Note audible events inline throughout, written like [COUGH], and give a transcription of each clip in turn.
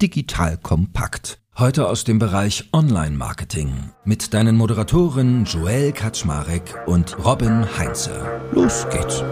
Digital Kompakt. Heute aus dem Bereich Online-Marketing mit deinen Moderatoren Joel Kaczmarek und Robin Heinze. Los geht's.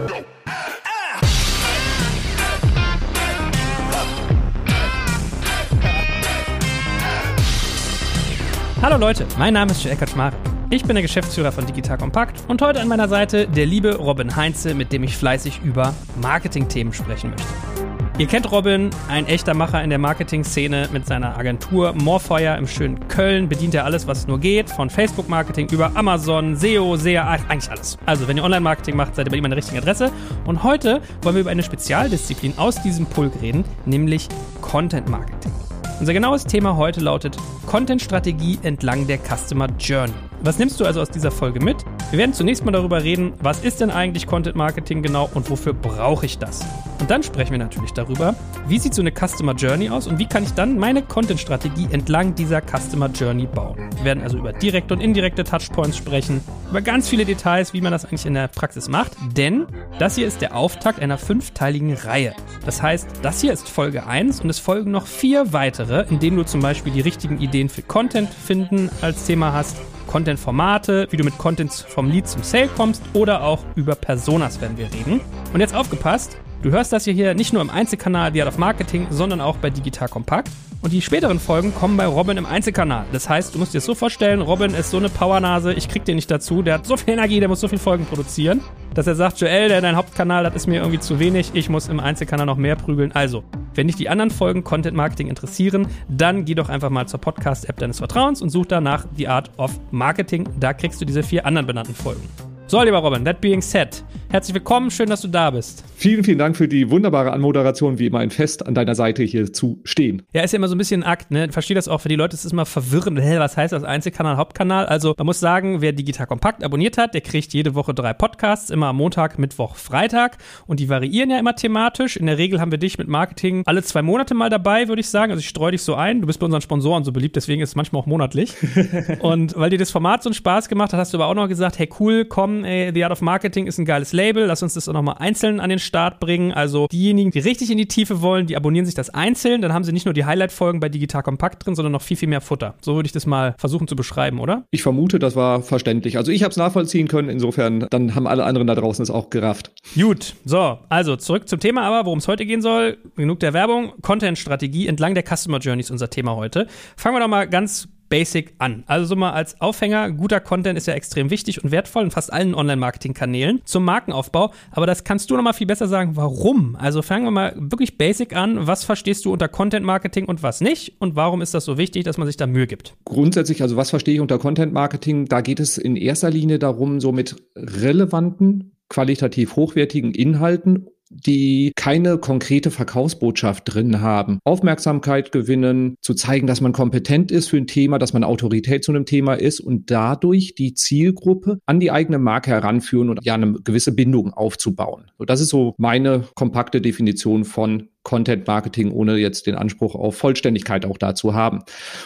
Hallo Leute, mein Name ist Joel Kaczmarek. Ich bin der Geschäftsführer von Digital Kompakt und heute an meiner Seite der liebe Robin Heinze, mit dem ich fleißig über Marketing-Themen sprechen möchte. Ihr kennt Robin, ein echter Macher in der Marketing-Szene mit seiner Agentur Morfeuer im schönen Köln. Bedient er alles, was nur geht, von Facebook-Marketing über Amazon, SEO, SEA, eigentlich alles. Also, wenn ihr Online-Marketing macht, seid ihr bei ihm an der richtigen Adresse. Und heute wollen wir über eine Spezialdisziplin aus diesem Pulk reden, nämlich Content-Marketing. Unser genaues Thema heute lautet Content-Strategie entlang der Customer Journey. Was nimmst du also aus dieser Folge mit? Wir werden zunächst mal darüber reden, was ist denn eigentlich Content Marketing genau und wofür brauche ich das? Und dann sprechen wir natürlich darüber, wie sieht so eine Customer Journey aus und wie kann ich dann meine Content Strategie entlang dieser Customer Journey bauen. Wir werden also über direkte und indirekte Touchpoints sprechen, über ganz viele Details, wie man das eigentlich in der Praxis macht, denn das hier ist der Auftakt einer fünfteiligen Reihe. Das heißt, das hier ist Folge 1 und es folgen noch vier weitere, in denen du zum Beispiel die richtigen Ideen für Content finden als Thema hast Content-Formate, wie du mit Content vom Lead zum Sale kommst oder auch über Personas werden wir reden. Und jetzt aufgepasst, du hörst das hier nicht nur im Einzelkanal The Art of Marketing, sondern auch bei Digital Kompakt. Und die späteren Folgen kommen bei Robin im Einzelkanal. Das heißt, du musst dir das so vorstellen, Robin ist so eine Powernase, ich krieg den nicht dazu, der hat so viel Energie, der muss so viel Folgen produzieren, dass er sagt, Joel, der dein Hauptkanal, das ist mir irgendwie zu wenig, ich muss im Einzelkanal noch mehr prügeln. Also, wenn dich die anderen Folgen Content Marketing interessieren, dann geh doch einfach mal zur Podcast-App deines Vertrauens und such danach The Art of Marketing. Da kriegst du diese vier anderen benannten Folgen. So, lieber Robin, that being said, herzlich willkommen, schön, dass du da bist. Vielen, vielen Dank für die wunderbare Anmoderation, wie immer ein Fest an deiner Seite hier zu stehen. Ja, ist ja immer so ein bisschen ein Akt, ne? Verstehe das auch für die Leute, es ist immer verwirrend. Hä, was heißt das? Einzelkanal, Hauptkanal? Also, man muss sagen, wer Digital Kompakt abonniert hat, der kriegt jede Woche drei Podcasts, immer am Montag, Mittwoch, Freitag. Und die variieren ja immer thematisch. In der Regel haben wir dich mit Marketing alle zwei Monate mal dabei, würde ich sagen. Also, ich streue dich so ein. Du bist bei unseren Sponsoren so beliebt, deswegen ist es manchmal auch monatlich. [LAUGHS] und weil dir das Format so einen Spaß gemacht hat, hast du aber auch noch gesagt, hey, cool, komm, ey, The Art of Marketing ist ein geiles Label. Lass uns das auch nochmal einzeln an den Start bringen. Also diejenigen, die richtig in die Tiefe wollen, die abonnieren sich das einzeln. Dann haben sie nicht nur die Highlight-Folgen bei Digital Kompakt drin, sondern noch viel, viel mehr Futter. So würde ich das mal versuchen zu beschreiben, oder? Ich vermute, das war verständlich. Also ich habe es nachvollziehen können. Insofern, dann haben alle anderen da draußen es auch gerafft. Gut, so, also zurück zum Thema aber, worum es heute gehen soll. Genug der Werbung. Content-Strategie entlang der Customer Journey ist unser Thema heute. Fangen wir doch mal ganz basic an. Also so mal als Aufhänger, guter Content ist ja extrem wichtig und wertvoll in fast allen Online-Marketing-Kanälen zum Markenaufbau. Aber das kannst du noch mal viel besser sagen, warum. Also fangen wir mal wirklich basic an. Was verstehst du unter Content-Marketing und was nicht? Und warum ist das so wichtig, dass man sich da Mühe gibt? Grundsätzlich, also was verstehe ich unter Content-Marketing? Da geht es in erster Linie darum, so mit relevanten, qualitativ hochwertigen Inhalten die keine konkrete Verkaufsbotschaft drin haben. Aufmerksamkeit gewinnen, zu zeigen, dass man kompetent ist für ein Thema, dass man Autorität zu einem Thema ist und dadurch die Zielgruppe an die eigene Marke heranführen und ja eine gewisse Bindung aufzubauen. So, das ist so meine kompakte Definition von Content Marketing, ohne jetzt den Anspruch auf Vollständigkeit auch dazu haben.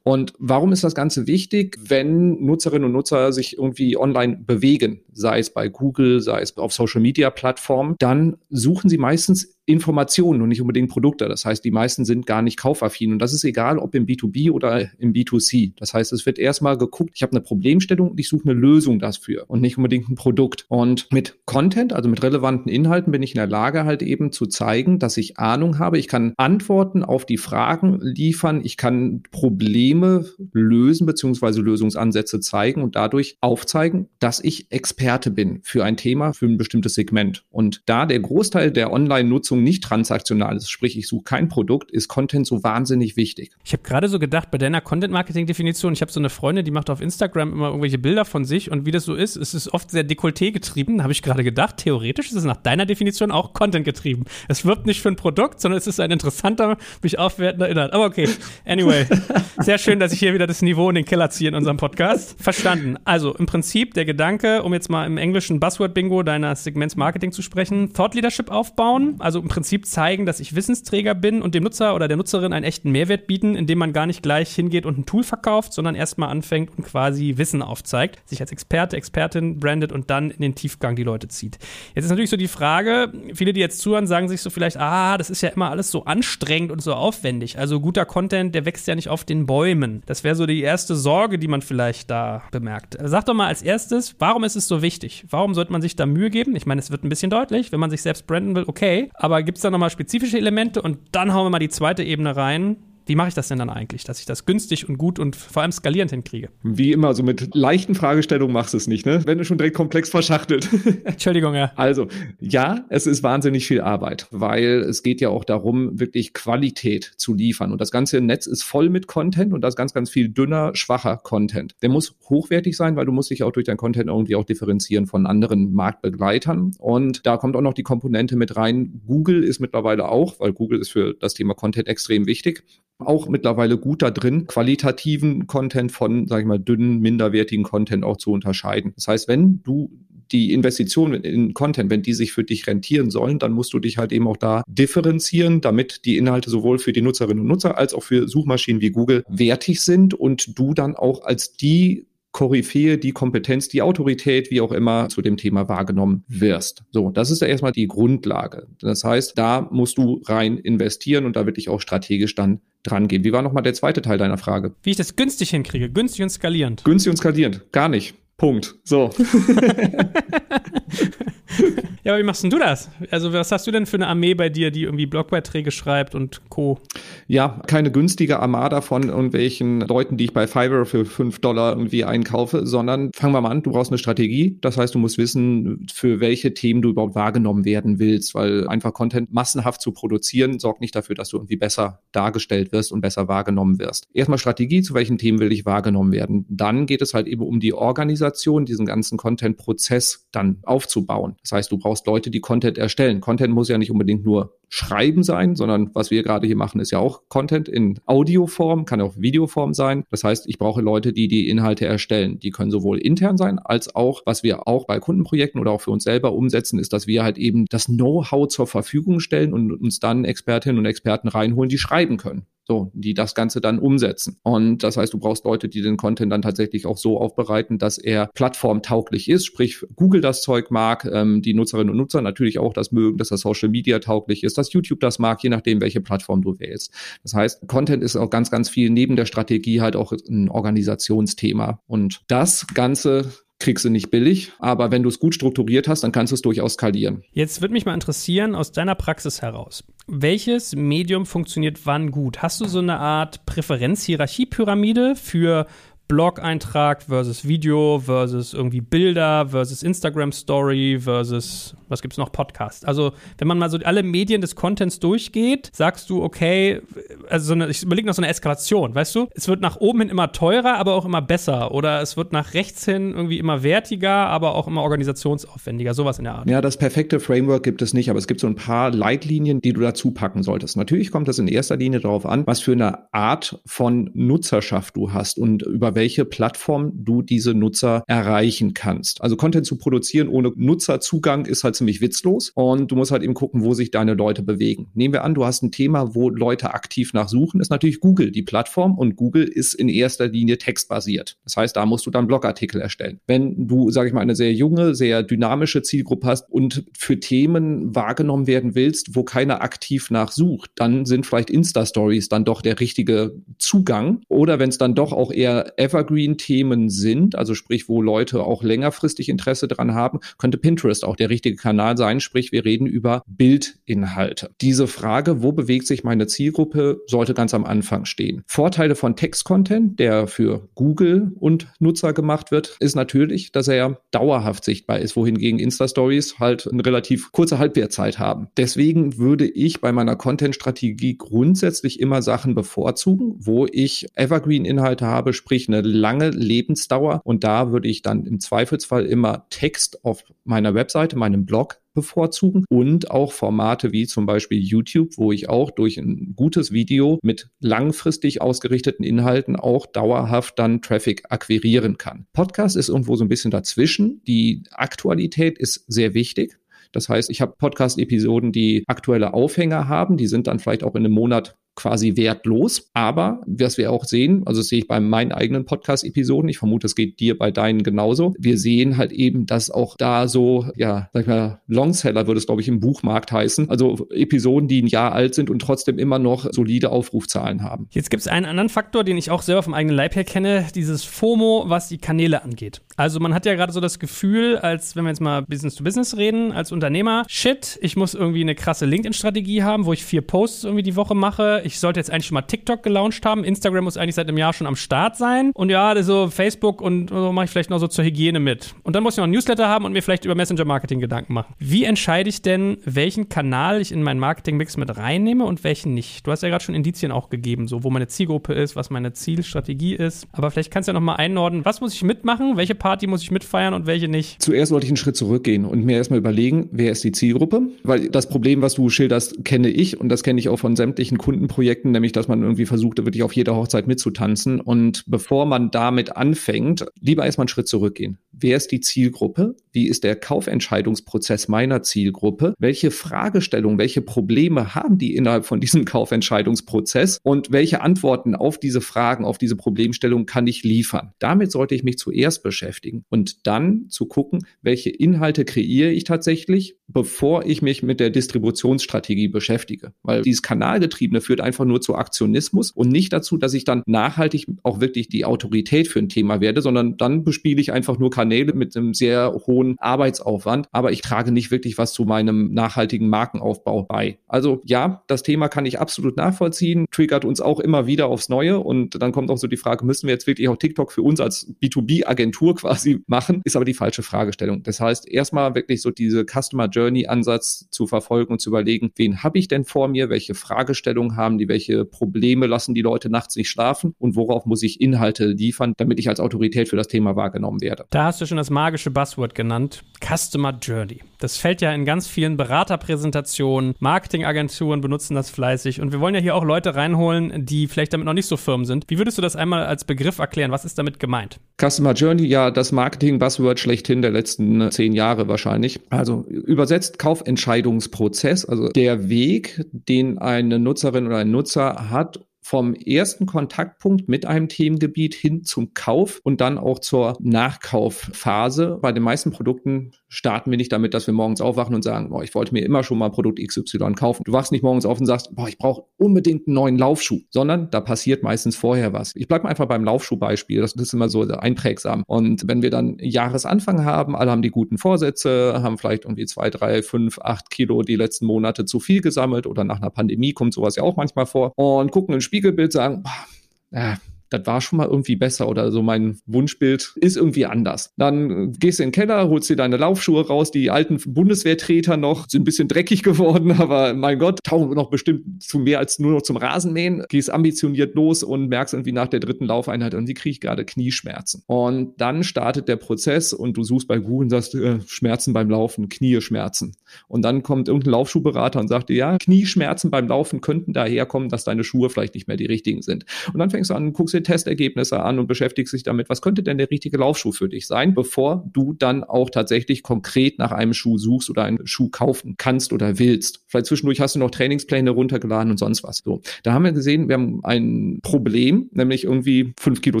Und warum ist das Ganze wichtig, wenn Nutzerinnen und Nutzer sich irgendwie online bewegen, sei es bei Google, sei es auf Social Media Plattformen, dann suchen sie meistens Informationen und nicht unbedingt Produkte. Das heißt, die meisten sind gar nicht kaufaffin. Und das ist egal, ob im B2B oder im B2C. Das heißt, es wird erstmal geguckt, ich habe eine Problemstellung und ich suche eine Lösung dafür und nicht unbedingt ein Produkt. Und mit Content, also mit relevanten Inhalten, bin ich in der Lage, halt eben zu zeigen, dass ich Ahnung habe. Ich kann Antworten auf die Fragen liefern. Ich kann Probleme lösen beziehungsweise Lösungsansätze zeigen und dadurch aufzeigen, dass ich Experte bin für ein Thema, für ein bestimmtes Segment. Und da der Großteil der Online-Nutzung Nutzung nicht transaktional ist, sprich ich suche kein Produkt, ist Content so wahnsinnig wichtig. Ich habe gerade so gedacht, bei deiner Content-Marketing-Definition, ich habe so eine Freundin, die macht auf Instagram immer irgendwelche Bilder von sich und wie das so ist, es ist oft sehr Dekolleté getrieben, habe ich gerade gedacht. Theoretisch ist es nach deiner Definition auch Content getrieben. Es wirbt nicht für ein Produkt, sondern es ist ein interessanter, mich aufwertender Inhalt. Aber okay, anyway, [LAUGHS] sehr schön, dass ich hier wieder das Niveau in den Keller ziehe in unserem Podcast. Verstanden. Also im Prinzip der Gedanke, um jetzt mal im englischen Buzzword-Bingo deiner Segments Marketing zu sprechen, Thought Leadership aufbauen, also im Prinzip zeigen, dass ich Wissensträger bin und dem Nutzer oder der Nutzerin einen echten Mehrwert bieten, indem man gar nicht gleich hingeht und ein Tool verkauft, sondern erstmal anfängt und quasi Wissen aufzeigt, sich als Experte, Expertin brandet und dann in den Tiefgang die Leute zieht. Jetzt ist natürlich so die Frage, viele, die jetzt zuhören, sagen sich so vielleicht, ah, das ist ja immer alles so anstrengend und so aufwendig. Also guter Content, der wächst ja nicht auf den Bäumen. Das wäre so die erste Sorge, die man vielleicht da bemerkt. Sag doch mal als erstes, warum ist es so wichtig? Warum sollte man sich da Mühe geben? Ich meine, es wird ein bisschen deutlich, wenn man sich selbst branden will, okay. Aber gibt es da nochmal spezifische Elemente? Und dann hauen wir mal die zweite Ebene rein wie mache ich das denn dann eigentlich, dass ich das günstig und gut und vor allem skalierend hinkriege? Wie immer, so mit leichten Fragestellungen machst du es nicht, ne? Wenn du schon direkt komplex verschachtelt. [LAUGHS] [LAUGHS] Entschuldigung, ja. Also, ja, es ist wahnsinnig viel Arbeit, weil es geht ja auch darum, wirklich Qualität zu liefern. Und das ganze Netz ist voll mit Content und da ist ganz, ganz viel dünner, schwacher Content. Der muss hochwertig sein, weil du musst dich auch durch dein Content irgendwie auch differenzieren von anderen Marktbegleitern. Und da kommt auch noch die Komponente mit rein. Google ist mittlerweile auch, weil Google ist für das Thema Content extrem wichtig auch mittlerweile gut da drin, qualitativen Content von, sag ich mal, dünnen, minderwertigen Content auch zu unterscheiden. Das heißt, wenn du die Investitionen in Content, wenn die sich für dich rentieren sollen, dann musst du dich halt eben auch da differenzieren, damit die Inhalte sowohl für die Nutzerinnen und Nutzer als auch für Suchmaschinen wie Google wertig sind und du dann auch als die Koryphäe, die Kompetenz, die Autorität, wie auch immer, zu dem Thema wahrgenommen wirst. So, das ist ja erstmal die Grundlage. Das heißt, da musst du rein investieren und da wirklich auch strategisch dann dran gehen. Wie war nochmal der zweite Teil deiner Frage? Wie ich das günstig hinkriege, günstig und skalierend. Günstig und skalierend, gar nicht. Punkt. So. [LAUGHS] [LAUGHS] [LAUGHS] Ja, aber wie machst denn du das? Also, was hast du denn für eine Armee bei dir, die irgendwie Blogbeiträge schreibt und Co.? Ja, keine günstige Armada von irgendwelchen Leuten, die ich bei Fiverr für fünf Dollar irgendwie einkaufe, sondern fangen wir mal an, du brauchst eine Strategie. Das heißt, du musst wissen, für welche Themen du überhaupt wahrgenommen werden willst, weil einfach Content massenhaft zu produzieren sorgt nicht dafür, dass du irgendwie besser dargestellt wirst und besser wahrgenommen wirst. Erstmal Strategie, zu welchen Themen will ich wahrgenommen werden. Dann geht es halt eben um die Organisation, diesen ganzen Content-Prozess dann aufzubauen. Das heißt, du brauchst Leute, die Content erstellen. Content muss ja nicht unbedingt nur Schreiben sein, sondern was wir gerade hier machen, ist ja auch Content in Audioform, kann auch Videoform sein. Das heißt, ich brauche Leute, die die Inhalte erstellen. Die können sowohl intern sein, als auch, was wir auch bei Kundenprojekten oder auch für uns selber umsetzen, ist, dass wir halt eben das Know-how zur Verfügung stellen und uns dann Expertinnen und Experten reinholen, die schreiben können. So, die das Ganze dann umsetzen. Und das heißt, du brauchst Leute, die den Content dann tatsächlich auch so aufbereiten, dass er plattformtauglich ist, sprich Google das Zeug mag, ähm, die Nutzerinnen und Nutzer natürlich auch das mögen, dass das Social Media tauglich ist, dass YouTube das mag, je nachdem, welche Plattform du wählst. Das heißt, Content ist auch ganz, ganz viel neben der Strategie halt auch ein Organisationsthema. Und das Ganze kriegst du nicht billig, aber wenn du es gut strukturiert hast, dann kannst du es durchaus skalieren. Jetzt würde mich mal interessieren, aus deiner Praxis heraus, welches Medium funktioniert wann gut? Hast du so eine Art Präferenz-Hierarchie-Pyramide für Blog-Eintrag versus Video versus irgendwie Bilder versus Instagram Story versus was gibt's noch Podcast. Also wenn man mal so alle Medien des Contents durchgeht, sagst du okay, also so eine, ich überlege noch so eine Eskalation, weißt du? Es wird nach oben hin immer teurer, aber auch immer besser oder es wird nach rechts hin irgendwie immer wertiger, aber auch immer organisationsaufwendiger, sowas in der Art. Ja, das perfekte Framework gibt es nicht, aber es gibt so ein paar Leitlinien, die du dazu packen solltest. Natürlich kommt das in erster Linie darauf an, was für eine Art von Nutzerschaft du hast und über welche Plattform du diese Nutzer erreichen kannst. Also Content zu produzieren ohne Nutzerzugang ist halt ziemlich witzlos und du musst halt eben gucken, wo sich deine Leute bewegen. Nehmen wir an, du hast ein Thema, wo Leute aktiv nachsuchen, ist natürlich Google die Plattform und Google ist in erster Linie textbasiert. Das heißt, da musst du dann Blogartikel erstellen. Wenn du, sage ich mal, eine sehr junge, sehr dynamische Zielgruppe hast und für Themen wahrgenommen werden willst, wo keiner aktiv nachsucht, dann sind vielleicht Insta-Stories dann doch der richtige Zugang. Oder wenn es dann doch auch eher Evergreen-Themen sind, also sprich, wo Leute auch längerfristig Interesse dran haben, könnte Pinterest auch der richtige Kanal sein. Sprich, wir reden über Bildinhalte. Diese Frage, wo bewegt sich meine Zielgruppe, sollte ganz am Anfang stehen. Vorteile von Text-Content, der für Google und Nutzer gemacht wird, ist natürlich, dass er dauerhaft sichtbar ist, wohingegen Insta-Stories halt eine relativ kurze Halbwertzeit haben. Deswegen würde ich bei meiner Content-Strategie grundsätzlich immer Sachen bevorzugen, wo ich Evergreen-Inhalte habe, sprich eine lange Lebensdauer. Und da würde ich dann im Zweifelsfall immer Text auf meiner Webseite, meinem Blog bevorzugen und auch Formate wie zum Beispiel YouTube, wo ich auch durch ein gutes Video mit langfristig ausgerichteten Inhalten auch dauerhaft dann Traffic akquirieren kann. Podcast ist irgendwo so ein bisschen dazwischen. Die Aktualität ist sehr wichtig. Das heißt, ich habe Podcast-Episoden, die aktuelle Aufhänger haben, die sind dann vielleicht auch in einem Monat quasi wertlos. Aber was wir auch sehen, also das sehe ich bei meinen eigenen Podcast-Episoden, ich vermute, es geht dir bei deinen genauso. Wir sehen halt eben, dass auch da so, ja, sag ich mal, Longseller würde es, glaube ich, im Buchmarkt heißen. Also Episoden, die ein Jahr alt sind und trotzdem immer noch solide Aufrufzahlen haben. Jetzt gibt es einen anderen Faktor, den ich auch selber vom eigenen Leib her kenne, dieses FOMO, was die Kanäle angeht. Also man hat ja gerade so das Gefühl, als wenn wir jetzt mal Business to Business reden, als Unternehmer, shit, ich muss irgendwie eine krasse LinkedIn-Strategie haben, wo ich vier Posts irgendwie die Woche mache ich sollte jetzt eigentlich schon mal TikTok gelauncht haben. Instagram muss eigentlich seit einem Jahr schon am Start sein. Und ja, so Facebook und so mache ich vielleicht noch so zur Hygiene mit. Und dann muss ich noch ein Newsletter haben und mir vielleicht über Messenger-Marketing Gedanken machen. Wie entscheide ich denn, welchen Kanal ich in meinen Marketing-Mix mit reinnehme und welchen nicht? Du hast ja gerade schon Indizien auch gegeben, so wo meine Zielgruppe ist, was meine Zielstrategie ist. Aber vielleicht kannst du ja noch mal einordnen, was muss ich mitmachen, welche Party muss ich mitfeiern und welche nicht? Zuerst sollte ich einen Schritt zurückgehen und mir erstmal überlegen, wer ist die Zielgruppe? Weil das Problem, was du schilderst, kenne ich und das kenne ich auch von sämtlichen Kunden Projekten, nämlich dass man irgendwie versucht, wirklich auf jeder Hochzeit mitzutanzen. Und bevor man damit anfängt, lieber erstmal einen Schritt zurückgehen. Wer ist die Zielgruppe? Wie ist der Kaufentscheidungsprozess meiner Zielgruppe? Welche Fragestellungen, welche Probleme haben die innerhalb von diesem Kaufentscheidungsprozess? Und welche Antworten auf diese Fragen, auf diese Problemstellungen kann ich liefern? Damit sollte ich mich zuerst beschäftigen und dann zu gucken, welche Inhalte kreiere ich tatsächlich, bevor ich mich mit der Distributionsstrategie beschäftige. Weil dieses Kanalgetriebene führt einfach nur zu Aktionismus und nicht dazu, dass ich dann nachhaltig auch wirklich die Autorität für ein Thema werde, sondern dann bespiele ich einfach nur Kanäle mit einem sehr hohen Arbeitsaufwand, aber ich trage nicht wirklich was zu meinem nachhaltigen Markenaufbau bei. Also ja, das Thema kann ich absolut nachvollziehen, triggert uns auch immer wieder aufs Neue und dann kommt auch so die Frage, müssen wir jetzt wirklich auch TikTok für uns als B2B-Agentur [LAUGHS] quasi machen? Ist aber die falsche Fragestellung. Das heißt, erstmal wirklich so diese Customer Journey Ansatz zu verfolgen und zu überlegen, wen habe ich denn vor mir, welche Fragestellungen haben die, welche Probleme lassen die Leute nachts nicht schlafen und worauf muss ich Inhalte liefern, damit ich als Autorität für das Thema wahrgenommen werde. Da hast du schon das magische Buzzword genannt, Customer Journey. Das fällt ja in ganz vielen Beraterpräsentationen, Marketingagenturen benutzen das fleißig und wir wollen ja hier auch Leute reinholen, die vielleicht damit noch nicht so firm sind. Wie würdest du das einmal als Begriff erklären? Was ist damit gemeint? Customer Journey, ja, das Marketing-Buzzword schlechthin der letzten zehn Jahre wahrscheinlich. Also übersetzt Kaufentscheidungsprozess, also der Weg, den eine Nutzerin oder ein Nutzer hat, vom ersten Kontaktpunkt mit einem Themengebiet hin zum Kauf und dann auch zur Nachkaufphase. Bei den meisten Produkten starten wir nicht damit, dass wir morgens aufwachen und sagen, boah, ich wollte mir immer schon mal Produkt XY kaufen. Du wachst nicht morgens auf und sagst, boah, ich brauche unbedingt einen neuen Laufschuh, sondern da passiert meistens vorher was. Ich bleibe einfach beim Laufschuhbeispiel, das ist immer so einprägsam. Und wenn wir dann Jahresanfang haben, alle haben die guten Vorsätze, haben vielleicht irgendwie zwei, drei, fünf, acht Kilo die letzten Monate zu viel gesammelt oder nach einer Pandemie kommt sowas ja auch manchmal vor und gucken in den Spiegelbild sagen, boah, ja, das war schon mal irgendwie besser oder so mein Wunschbild ist irgendwie anders. Dann gehst du in den Keller, holst dir deine Laufschuhe raus, die alten Bundeswehrtreter noch, sind ein bisschen dreckig [LAUGHS] geworden, aber mein Gott, tauchen noch bestimmt zu mehr als nur noch zum Rasenmähen, gehst ambitioniert los und merkst irgendwie nach der dritten Laufeinheit, und die kriege ich gerade Knieschmerzen. Und dann startet der Prozess und du suchst bei Google und sagst, äh, Schmerzen beim Laufen, Knieschmerzen. Und dann kommt irgendein Laufschuhberater und sagt dir, ja, Knieschmerzen beim Laufen könnten daherkommen, dass deine Schuhe vielleicht nicht mehr die richtigen sind. Und dann fängst du an, guckst dir Testergebnisse an und beschäftigst dich damit, was könnte denn der richtige Laufschuh für dich sein, bevor du dann auch tatsächlich konkret nach einem Schuh suchst oder einen Schuh kaufen kannst oder willst. Vielleicht zwischendurch hast du noch Trainingspläne runtergeladen und sonst was. So, da haben wir gesehen, wir haben ein Problem, nämlich irgendwie fünf Kilo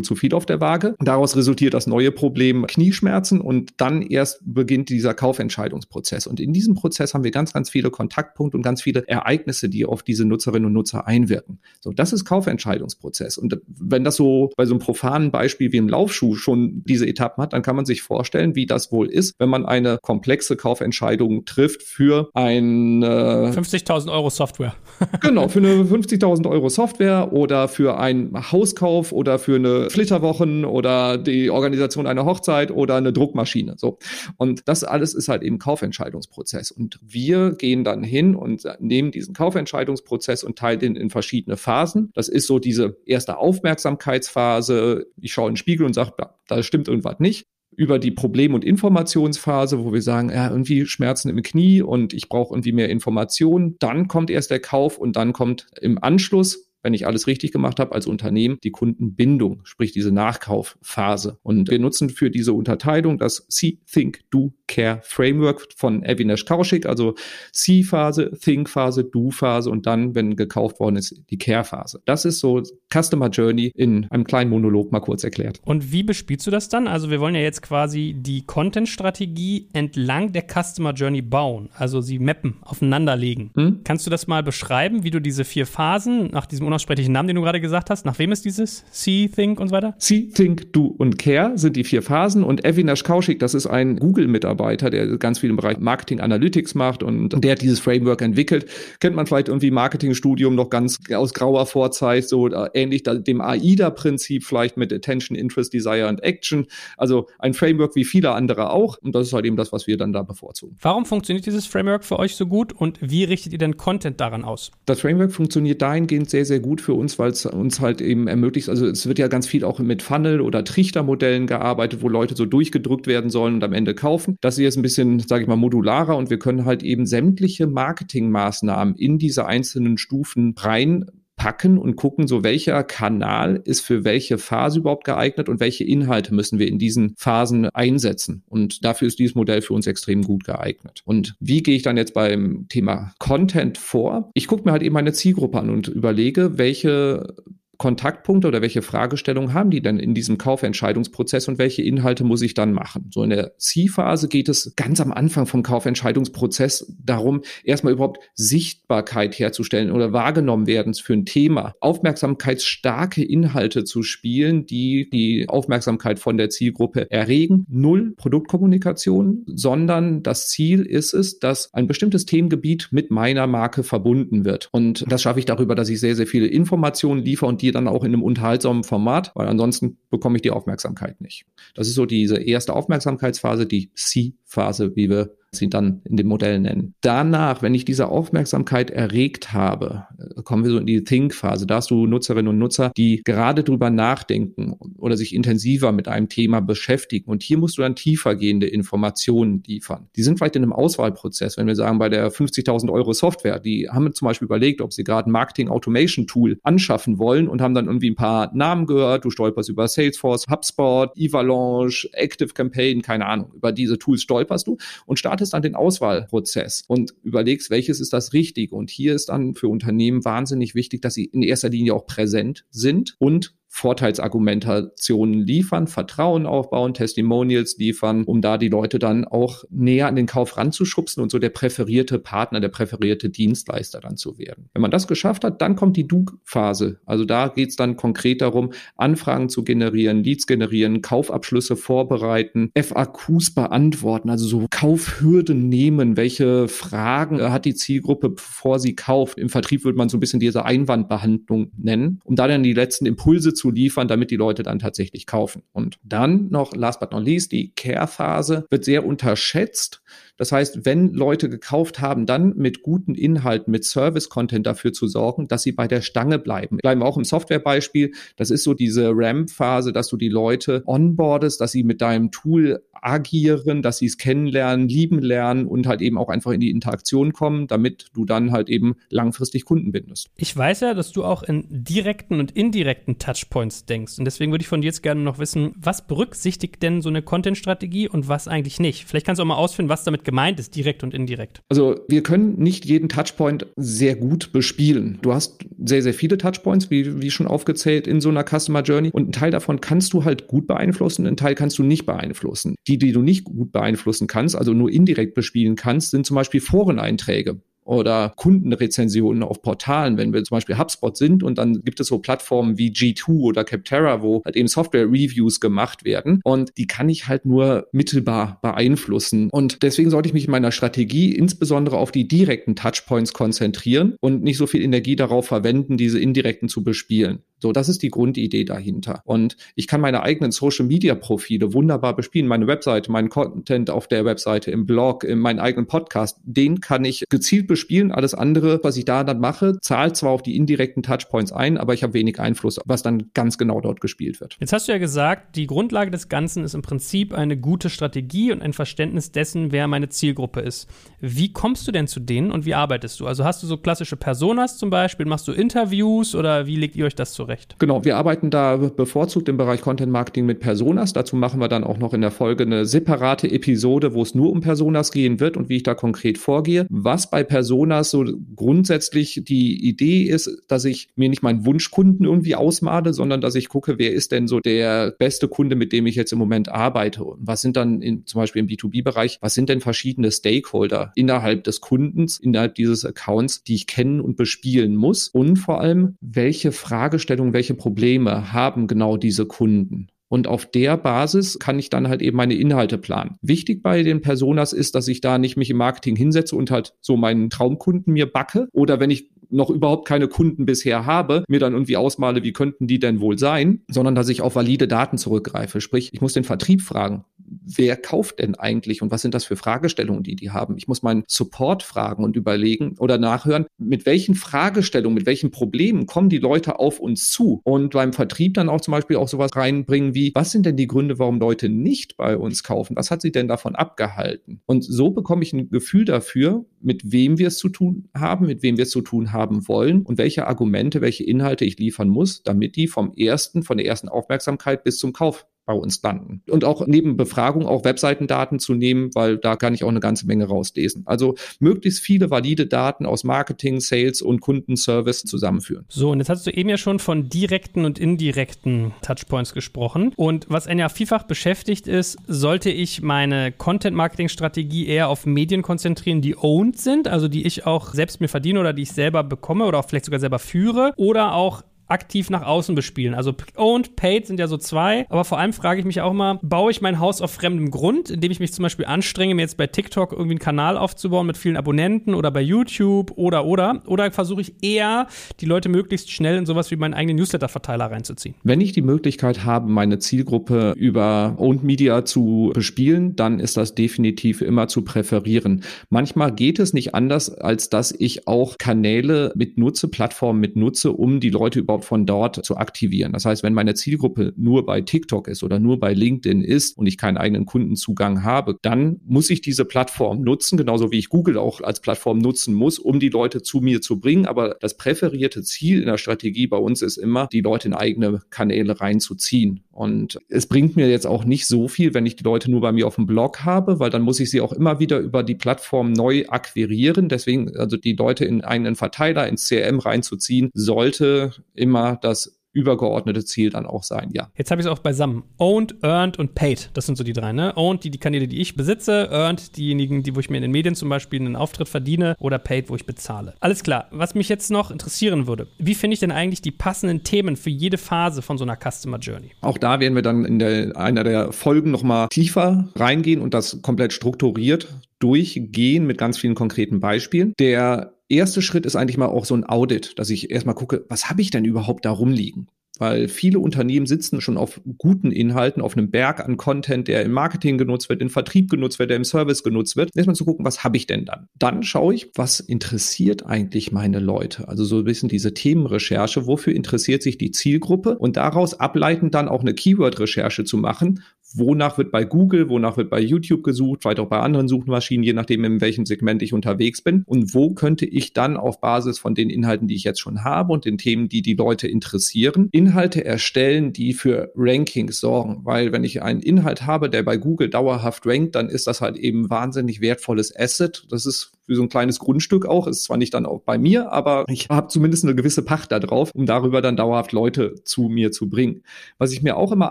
zu viel auf der Waage. Daraus resultiert das neue Problem Knieschmerzen und dann erst beginnt dieser Kaufentscheidungsprozess. Und in diesem Prozess haben wir ganz, ganz viele Kontaktpunkte und ganz viele Ereignisse, die auf diese Nutzerinnen und Nutzer einwirken. So, das ist Kaufentscheidungsprozess. Und wenn das so bei so einem profanen Beispiel wie im Laufschuh schon diese Etappen hat, dann kann man sich vorstellen, wie das wohl ist, wenn man eine komplexe Kaufentscheidung trifft für ein äh, 50.000 Euro Software. [LAUGHS] genau, für eine 50.000 Euro Software oder für einen Hauskauf oder für eine Flitterwochen oder die Organisation einer Hochzeit oder eine Druckmaschine. So. Und das alles ist halt eben Kaufentscheidungsprozess. Und wir gehen dann hin und nehmen diesen Kaufentscheidungsprozess und teilen ihn in verschiedene Phasen. Das ist so diese erste Aufmerksamkeit Achtsamkeitsphase, ich schaue in den Spiegel und sage, da stimmt irgendwas nicht über die Problem- und Informationsphase, wo wir sagen, ja, irgendwie Schmerzen im Knie und ich brauche irgendwie mehr Informationen. Dann kommt erst der Kauf und dann kommt im Anschluss, wenn ich alles richtig gemacht habe als Unternehmen, die Kundenbindung, sprich diese Nachkaufphase. Und wir nutzen für diese Unterteilung das See, Think, Do, Care Framework von Avinash Kaushik, also See-Phase, Think-Phase, Do-Phase und dann, wenn gekauft worden ist, die Care-Phase. Das ist so Customer Journey in einem kleinen Monolog mal kurz erklärt. Und wie bespielst du das dann? Also wir wollen ja jetzt quasi die Content-Strategie entlang der Customer Journey bauen, also sie mappen, aufeinanderlegen. Hm? Kannst du das mal beschreiben, wie du diese vier Phasen nach diesem unaussprechlichen Namen, den du gerade gesagt hast, nach wem ist dieses? See, Think und so weiter? See, Think, Do und Care sind die vier Phasen und Avinash Kaushik, das ist ein Google-Mitarbeiter, der ganz viel im Bereich Marketing Analytics macht und der hat dieses Framework entwickelt. Kennt man vielleicht irgendwie Marketingstudium noch ganz aus grauer Vorzeit, so ähnlich dem AIDA-Prinzip vielleicht mit Attention, Interest, Desire und Action. Also ein Framework wie viele andere auch und das ist halt eben das, was wir dann da bevorzugen. Warum funktioniert dieses Framework für euch so gut und wie richtet ihr denn Content daran aus? Das Framework funktioniert dahingehend sehr, sehr gut für uns, weil es uns halt eben ermöglicht, also es wird ja ganz viel auch mit Funnel oder Trichtermodellen gearbeitet, wo Leute so durchgedrückt werden sollen und am Ende kaufen. Das hier ist ein bisschen, sage ich mal, modularer und wir können halt eben sämtliche Marketingmaßnahmen in diese einzelnen Stufen rein packen und gucken, so welcher Kanal ist für welche Phase überhaupt geeignet und welche Inhalte müssen wir in diesen Phasen einsetzen. Und dafür ist dieses Modell für uns extrem gut geeignet. Und wie gehe ich dann jetzt beim Thema Content vor? Ich gucke mir halt eben meine Zielgruppe an und überlege, welche Kontaktpunkte oder welche Fragestellungen haben die denn in diesem Kaufentscheidungsprozess und welche Inhalte muss ich dann machen? So in der C-Phase geht es ganz am Anfang vom Kaufentscheidungsprozess darum, erstmal überhaupt Sichtbarkeit herzustellen oder wahrgenommen werden für ein Thema, aufmerksamkeitsstarke Inhalte zu spielen, die die Aufmerksamkeit von der Zielgruppe erregen. Null Produktkommunikation, sondern das Ziel ist es, dass ein bestimmtes Themengebiet mit meiner Marke verbunden wird. Und das schaffe ich darüber, dass ich sehr, sehr viele Informationen liefere und die dann auch in einem unterhaltsamen Format, weil ansonsten bekomme ich die Aufmerksamkeit nicht. Das ist so diese erste Aufmerksamkeitsphase, die C-Phase, wie wir sie dann in dem Modell nennen. Danach, wenn ich diese Aufmerksamkeit erregt habe, äh, kommen wir so in die Think-Phase. Da hast du Nutzerinnen und Nutzer, die gerade drüber nachdenken oder sich intensiver mit einem Thema beschäftigen. Und hier musst du dann tiefergehende Informationen liefern. Die sind vielleicht in einem Auswahlprozess, wenn wir sagen, bei der 50.000 Euro Software, die haben zum Beispiel überlegt, ob sie gerade ein Marketing Automation Tool anschaffen wollen und haben dann irgendwie ein paar Namen gehört. Du stolperst über Salesforce, HubSpot, Evalanche, Active Campaign, keine Ahnung. Über diese Tools stolperst du und startest startest dann den Auswahlprozess und überlegst, welches ist das Richtige. Und hier ist dann für Unternehmen wahnsinnig wichtig, dass sie in erster Linie auch präsent sind und Vorteilsargumentationen liefern, Vertrauen aufbauen, Testimonials liefern, um da die Leute dann auch näher an den Kauf ranzuschubsen und so der präferierte Partner, der präferierte Dienstleister dann zu werden. Wenn man das geschafft hat, dann kommt die Do-Phase. Also da geht es dann konkret darum, Anfragen zu generieren, Leads generieren, Kaufabschlüsse vorbereiten, FAQs beantworten, also so Kaufhürden nehmen, welche Fragen hat die Zielgruppe, bevor sie kauft. Im Vertrieb würde man so ein bisschen diese Einwandbehandlung nennen, um da dann die letzten Impulse zu liefern, damit die Leute dann tatsächlich kaufen. Und dann noch, last but not least, die Care-Phase wird sehr unterschätzt. Das heißt, wenn Leute gekauft haben, dann mit guten Inhalten, mit Service-Content dafür zu sorgen, dass sie bei der Stange bleiben. Bleiben auch im Software-Beispiel. Das ist so diese Ramp-Phase, dass du die Leute onboardest, dass sie mit deinem Tool agieren, dass sie es kennenlernen, lieben lernen und halt eben auch einfach in die Interaktion kommen, damit du dann halt eben langfristig Kunden bindest. Ich weiß ja, dass du auch in direkten und indirekten Touchpoints denkst. Und deswegen würde ich von dir jetzt gerne noch wissen, was berücksichtigt denn so eine Content-Strategie und was eigentlich nicht? Vielleicht kannst du auch mal ausführen, was damit gemeint ist, direkt und indirekt. Also wir können nicht jeden Touchpoint sehr gut bespielen. Du hast sehr, sehr viele Touchpoints, wie, wie schon aufgezählt, in so einer Customer Journey. Und einen Teil davon kannst du halt gut beeinflussen, einen Teil kannst du nicht beeinflussen. Die, die du nicht gut beeinflussen kannst, also nur indirekt bespielen kannst, sind zum Beispiel Foreneinträge oder Kundenrezensionen auf Portalen, wenn wir zum Beispiel HubSpot sind und dann gibt es so Plattformen wie G2 oder Capterra, wo halt eben Software-Reviews gemacht werden und die kann ich halt nur mittelbar beeinflussen und deswegen sollte ich mich in meiner Strategie insbesondere auf die direkten Touchpoints konzentrieren und nicht so viel Energie darauf verwenden, diese indirekten zu bespielen. So, das ist die Grundidee dahinter. Und ich kann meine eigenen Social Media Profile wunderbar bespielen. Meine Webseite, meinen Content auf der Webseite, im Blog, in meinen eigenen Podcast, den kann ich gezielt bespielen. Alles andere, was ich da dann mache, zahlt zwar auf die indirekten Touchpoints ein, aber ich habe wenig Einfluss, was dann ganz genau dort gespielt wird. Jetzt hast du ja gesagt, die Grundlage des Ganzen ist im Prinzip eine gute Strategie und ein Verständnis dessen, wer meine Zielgruppe ist. Wie kommst du denn zu denen und wie arbeitest du? Also hast du so klassische Personas zum Beispiel, machst du Interviews oder wie legt ihr euch das zurecht? Zurecht? Genau, wir arbeiten da bevorzugt im Bereich Content Marketing mit Personas. Dazu machen wir dann auch noch in der Folge eine separate Episode, wo es nur um Personas gehen wird und wie ich da konkret vorgehe. Was bei Personas so grundsätzlich die Idee ist, dass ich mir nicht meinen Wunschkunden irgendwie ausmale, sondern dass ich gucke, wer ist denn so der beste Kunde, mit dem ich jetzt im Moment arbeite? Und was sind dann in, zum Beispiel im B2B-Bereich, was sind denn verschiedene Stakeholder innerhalb des Kundens, innerhalb dieses Accounts, die ich kennen und bespielen muss? Und vor allem, welche Fragestellungen, welche Probleme haben genau diese Kunden? Und auf der Basis kann ich dann halt eben meine Inhalte planen. Wichtig bei den Personas ist, dass ich da nicht mich im Marketing hinsetze und halt so meinen Traumkunden mir backe. Oder wenn ich noch überhaupt keine Kunden bisher habe, mir dann irgendwie ausmale, wie könnten die denn wohl sein, sondern dass ich auf valide Daten zurückgreife. Sprich, ich muss den Vertrieb fragen, wer kauft denn eigentlich und was sind das für Fragestellungen, die die haben? Ich muss meinen Support fragen und überlegen oder nachhören, mit welchen Fragestellungen, mit welchen Problemen kommen die Leute auf uns zu? Und beim Vertrieb dann auch zum Beispiel auch sowas reinbringen wie, was sind denn die Gründe, warum Leute nicht bei uns kaufen? Was hat sie denn davon abgehalten? Und so bekomme ich ein Gefühl dafür, mit wem wir es zu tun haben, mit wem wir es zu tun haben wollen und welche Argumente, welche Inhalte ich liefern muss, damit die vom ersten, von der ersten Aufmerksamkeit bis zum Kauf bei uns landen. Und auch neben Befragung auch Webseitendaten zu nehmen, weil da kann ich auch eine ganze Menge rauslesen. Also möglichst viele valide Daten aus Marketing, Sales und Kundenservice zusammenführen. So, und jetzt hast du eben ja schon von direkten und indirekten Touchpoints gesprochen. Und was einen ja vielfach beschäftigt ist, sollte ich meine Content-Marketing-Strategie eher auf Medien konzentrieren, die owned sind, also die ich auch selbst mir verdiene oder die ich selber bekomme oder auch vielleicht sogar selber führe, oder auch aktiv nach außen bespielen. Also owned, paid sind ja so zwei, aber vor allem frage ich mich auch mal, baue ich mein Haus auf fremdem Grund, indem ich mich zum Beispiel anstrenge, mir jetzt bei TikTok irgendwie einen Kanal aufzubauen mit vielen Abonnenten oder bei YouTube oder oder oder versuche ich eher die Leute möglichst schnell in sowas wie meinen eigenen Newsletter-Verteiler reinzuziehen? Wenn ich die Möglichkeit habe, meine Zielgruppe über Owned Media zu bespielen, dann ist das definitiv immer zu präferieren. Manchmal geht es nicht anders, als dass ich auch Kanäle mit nutze, Plattformen mit nutze, um die Leute überhaupt von dort zu aktivieren. Das heißt, wenn meine Zielgruppe nur bei TikTok ist oder nur bei LinkedIn ist und ich keinen eigenen Kundenzugang habe, dann muss ich diese Plattform nutzen, genauso wie ich Google auch als Plattform nutzen muss, um die Leute zu mir zu bringen. Aber das präferierte Ziel in der Strategie bei uns ist immer, die Leute in eigene Kanäle reinzuziehen. Und es bringt mir jetzt auch nicht so viel, wenn ich die Leute nur bei mir auf dem Blog habe, weil dann muss ich sie auch immer wieder über die Plattform neu akquirieren. Deswegen, also die Leute in einen Verteiler, ins CRM reinzuziehen, sollte immer das übergeordnete Ziel dann auch sein, ja. Jetzt habe ich es auch beisammen. Owned, Earned und Paid. Das sind so die drei, ne? Owned, die, die Kanäle, die ich besitze. Earned, diejenigen, die, wo ich mir in den Medien zum Beispiel einen Auftritt verdiene. Oder Paid, wo ich bezahle. Alles klar. Was mich jetzt noch interessieren würde, wie finde ich denn eigentlich die passenden Themen für jede Phase von so einer Customer Journey? Auch da werden wir dann in der, einer der Folgen nochmal tiefer reingehen und das komplett strukturiert durchgehen mit ganz vielen konkreten Beispielen. Der erste Schritt ist eigentlich mal auch so ein Audit, dass ich erstmal gucke, was habe ich denn überhaupt da rumliegen? Weil viele Unternehmen sitzen schon auf guten Inhalten, auf einem Berg an Content, der im Marketing genutzt wird, im Vertrieb genutzt wird, der im Service genutzt wird. Erstmal zu gucken, was habe ich denn dann? Dann schaue ich, was interessiert eigentlich meine Leute? Also so ein bisschen diese Themenrecherche, wofür interessiert sich die Zielgruppe? Und daraus ableitend dann auch eine Keyword-Recherche zu machen, wonach wird bei Google, wonach wird bei YouTube gesucht, vielleicht auch bei anderen Suchmaschinen, je nachdem, in welchem Segment ich unterwegs bin. Und wo könnte ich dann auf Basis von den Inhalten, die ich jetzt schon habe und den Themen, die die Leute interessieren, Inhalte erstellen, die für Rankings sorgen. Weil wenn ich einen Inhalt habe, der bei Google dauerhaft rankt, dann ist das halt eben wahnsinnig wertvolles Asset. Das ist wie so ein kleines Grundstück auch. Ist zwar nicht dann auch bei mir, aber ich habe zumindest eine gewisse Pacht da drauf, um darüber dann dauerhaft Leute zu mir zu bringen. Was ich mir auch immer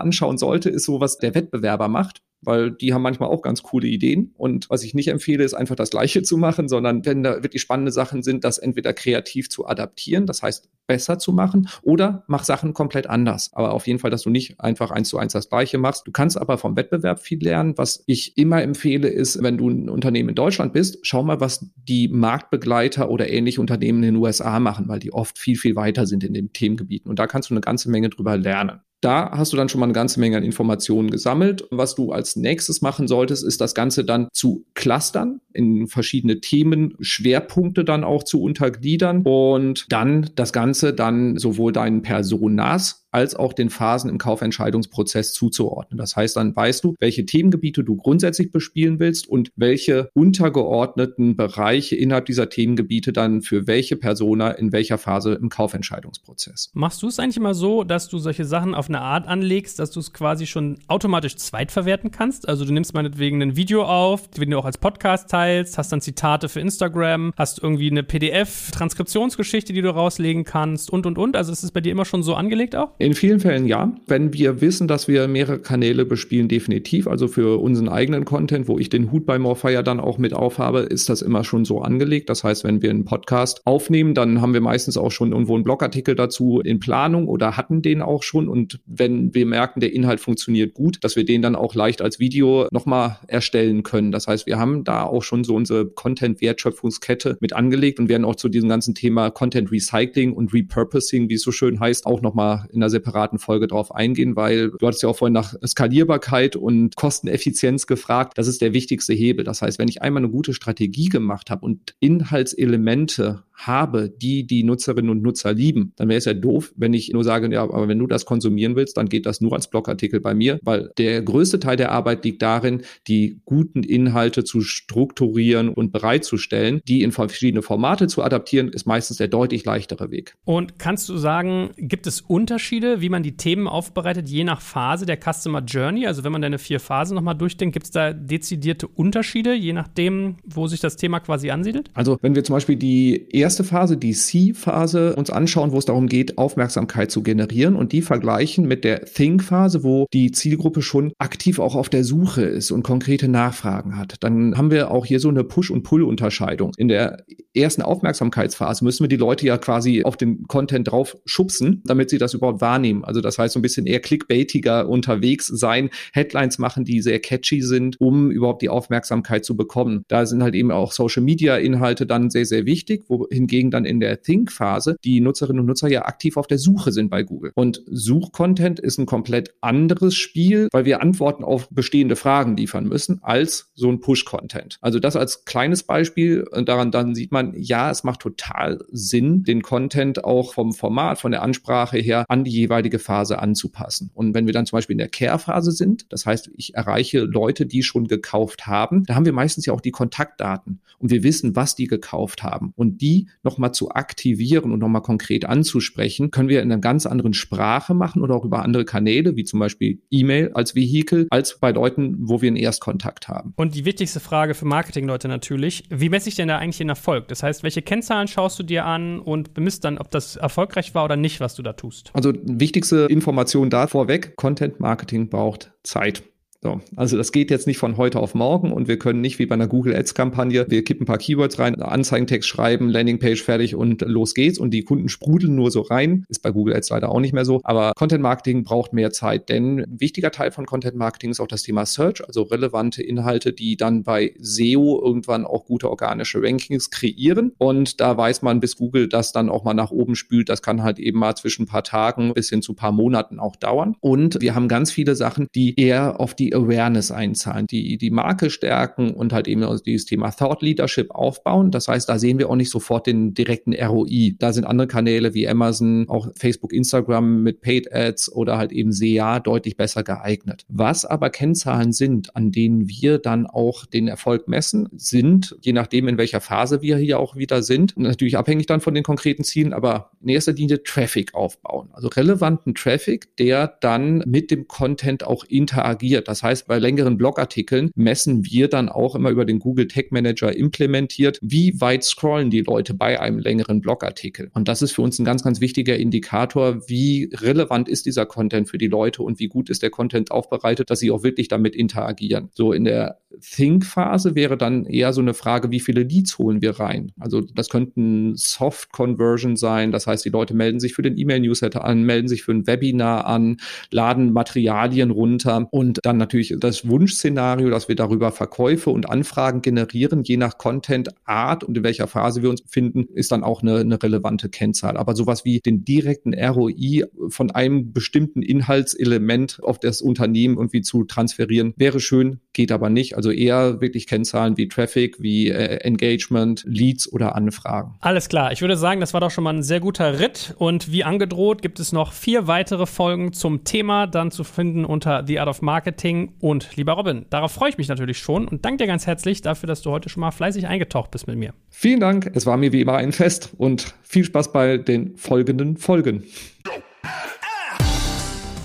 anschauen sollte, ist so, was der Wettbewerber macht weil die haben manchmal auch ganz coole Ideen. Und was ich nicht empfehle, ist einfach das Gleiche zu machen, sondern wenn da wirklich spannende Sachen sind, das entweder kreativ zu adaptieren, das heißt besser zu machen, oder mach Sachen komplett anders. Aber auf jeden Fall, dass du nicht einfach eins zu eins das Gleiche machst. Du kannst aber vom Wettbewerb viel lernen. Was ich immer empfehle, ist, wenn du ein Unternehmen in Deutschland bist, schau mal, was die Marktbegleiter oder ähnliche Unternehmen in den USA machen, weil die oft viel, viel weiter sind in den Themengebieten. Und da kannst du eine ganze Menge drüber lernen. Da hast du dann schon mal eine ganze Menge an Informationen gesammelt. Was du als nächstes machen solltest, ist das Ganze dann zu clustern, in verschiedene Themen, Schwerpunkte dann auch zu untergliedern und dann das Ganze dann sowohl deinen Personas als auch den Phasen im Kaufentscheidungsprozess zuzuordnen. Das heißt, dann weißt du, welche Themengebiete du grundsätzlich bespielen willst und welche untergeordneten Bereiche innerhalb dieser Themengebiete dann für welche Persona in welcher Phase im Kaufentscheidungsprozess. Machst du es eigentlich immer so, dass du solche Sachen auf eine Art anlegst, dass du es quasi schon automatisch zweitverwerten kannst? Also du nimmst meinetwegen ein Video auf, den du auch als Podcast teilst, hast dann Zitate für Instagram, hast irgendwie eine PDF-Transkriptionsgeschichte, die du rauslegen kannst und und und. Also ist es bei dir immer schon so angelegt auch? In vielen Fällen ja. Wenn wir wissen, dass wir mehrere Kanäle bespielen, definitiv. Also für unseren eigenen Content, wo ich den Hut bei Morfire dann auch mit aufhabe, ist das immer schon so angelegt. Das heißt, wenn wir einen Podcast aufnehmen, dann haben wir meistens auch schon irgendwo einen Blogartikel dazu in Planung oder hatten den auch schon. Und wenn wir merken, der Inhalt funktioniert gut, dass wir den dann auch leicht als Video nochmal erstellen können. Das heißt, wir haben da auch schon so unsere Content-Wertschöpfungskette mit angelegt und werden auch zu diesem ganzen Thema Content Recycling und Repurposing, wie es so schön heißt, auch nochmal in einer separaten Folge drauf eingehen, weil du hattest ja auch vorhin nach Skalierbarkeit und Kosteneffizienz gefragt. Das ist der wichtigste Hebel. Das heißt, wenn ich einmal eine gute Strategie gemacht habe und Inhaltselemente habe, die die Nutzerinnen und Nutzer lieben, dann wäre es ja doof, wenn ich nur sage, ja, aber wenn du das konsumieren willst, dann geht das nur als Blogartikel bei mir, weil der größte Teil der Arbeit liegt darin, die guten Inhalte zu strukturieren und bereitzustellen. Die in verschiedene Formate zu adaptieren, ist meistens der deutlich leichtere Weg. Und kannst du sagen, gibt es Unterschiede, wie man die Themen aufbereitet, je nach Phase der Customer Journey? Also wenn man deine vier Phasen nochmal durchdenkt, gibt es da dezidierte Unterschiede, je nachdem, wo sich das Thema quasi ansiedelt? Also wenn wir zum Beispiel die erste Phase, die C-Phase, uns anschauen, wo es darum geht, Aufmerksamkeit zu generieren und die vergleichen mit der Think-Phase, wo die Zielgruppe schon aktiv auch auf der Suche ist und konkrete Nachfragen hat, dann haben wir auch hier so eine Push- und Pull-Unterscheidung. In der ersten Aufmerksamkeitsphase müssen wir die Leute ja quasi auf den Content drauf schubsen, damit sie das überhaupt wahrnehmen. Also das heißt so ein bisschen eher clickbaitiger unterwegs sein, Headlines machen, die sehr catchy sind, um überhaupt die Aufmerksamkeit zu bekommen. Da sind halt eben auch Social-Media-Inhalte dann sehr, sehr wichtig, wo hingegen dann in der Think-Phase die Nutzerinnen und Nutzer ja aktiv auf der Suche sind bei Google. Und Suchcontent ist ein komplett anderes Spiel, weil wir Antworten auf bestehende Fragen liefern müssen, als so ein Push-Content. Also das als kleines Beispiel. Und daran dann sieht man, ja, es macht total Sinn, den Content auch vom Format, von der Ansprache her an die jeweilige Phase anzupassen. Und wenn wir dann zum Beispiel in der Care-Phase sind, das heißt, ich erreiche Leute, die schon gekauft haben, da haben wir meistens ja auch die Kontaktdaten und wir wissen, was die gekauft haben. Und die nochmal zu aktivieren und nochmal konkret anzusprechen, können wir in einer ganz anderen Sprache machen oder auch über andere Kanäle, wie zum Beispiel E-Mail als Vehikel, als bei Leuten, wo wir einen Erstkontakt haben. Und die wichtigste Frage für Marketingleute natürlich, wie messe ich denn da eigentlich den Erfolg? Das heißt, welche Kennzahlen schaust du dir an und bemisst dann, ob das erfolgreich war oder nicht, was du da tust? Also wichtigste Information da vorweg, Content Marketing braucht Zeit. So, also das geht jetzt nicht von heute auf morgen und wir können nicht wie bei einer Google Ads Kampagne, wir kippen ein paar Keywords rein, Anzeigentext schreiben, Landingpage fertig und los geht's und die Kunden sprudeln nur so rein. Ist bei Google Ads leider auch nicht mehr so, aber Content Marketing braucht mehr Zeit, denn ein wichtiger Teil von Content Marketing ist auch das Thema Search, also relevante Inhalte, die dann bei SEO irgendwann auch gute organische Rankings kreieren und da weiß man, bis Google das dann auch mal nach oben spült, das kann halt eben mal zwischen ein paar Tagen bis hin zu ein paar Monaten auch dauern und wir haben ganz viele Sachen, die eher auf die Awareness einzahlen, die die Marke stärken und halt eben also dieses Thema Thought Leadership aufbauen. Das heißt, da sehen wir auch nicht sofort den direkten ROI. Da sind andere Kanäle wie Amazon, auch Facebook, Instagram mit Paid Ads oder halt eben SEA deutlich besser geeignet. Was aber Kennzahlen sind, an denen wir dann auch den Erfolg messen, sind, je nachdem, in welcher Phase wir hier auch wieder sind, natürlich abhängig dann von den konkreten Zielen, aber in erster Linie Traffic aufbauen. Also relevanten Traffic, der dann mit dem Content auch interagiert. Das heißt, bei längeren Blogartikeln messen wir dann auch immer über den Google Tag Manager implementiert, wie weit scrollen die Leute bei einem längeren Blogartikel. Und das ist für uns ein ganz, ganz wichtiger Indikator, wie relevant ist dieser Content für die Leute und wie gut ist der Content aufbereitet, dass sie auch wirklich damit interagieren. So in der Think-Phase wäre dann eher so eine Frage, wie viele Leads holen wir rein? Also das könnten Soft-Conversion sein, das heißt, die Leute melden sich für den E-Mail-Newsletter an, melden sich für ein Webinar an, laden Materialien runter und dann natürlich das Wunschszenario, dass wir darüber Verkäufe und Anfragen generieren, je nach Content-Art und in welcher Phase wir uns befinden, ist dann auch eine, eine relevante Kennzahl. Aber sowas wie den direkten ROI von einem bestimmten Inhaltselement auf das Unternehmen irgendwie zu transferieren, wäre schön, geht aber nicht. Also eher wirklich Kennzahlen wie Traffic, wie äh, Engagement, Leads oder Anfragen. Alles klar. Ich würde sagen, das war doch schon mal ein sehr guter Ritt. Und wie angedroht gibt es noch vier weitere Folgen zum Thema, dann zu finden unter The Art of Marketing. Und lieber Robin, darauf freue ich mich natürlich schon und danke dir ganz herzlich dafür, dass du heute schon mal fleißig eingetaucht bist mit mir. Vielen Dank. Es war mir wie immer ein Fest und viel Spaß bei den folgenden Folgen.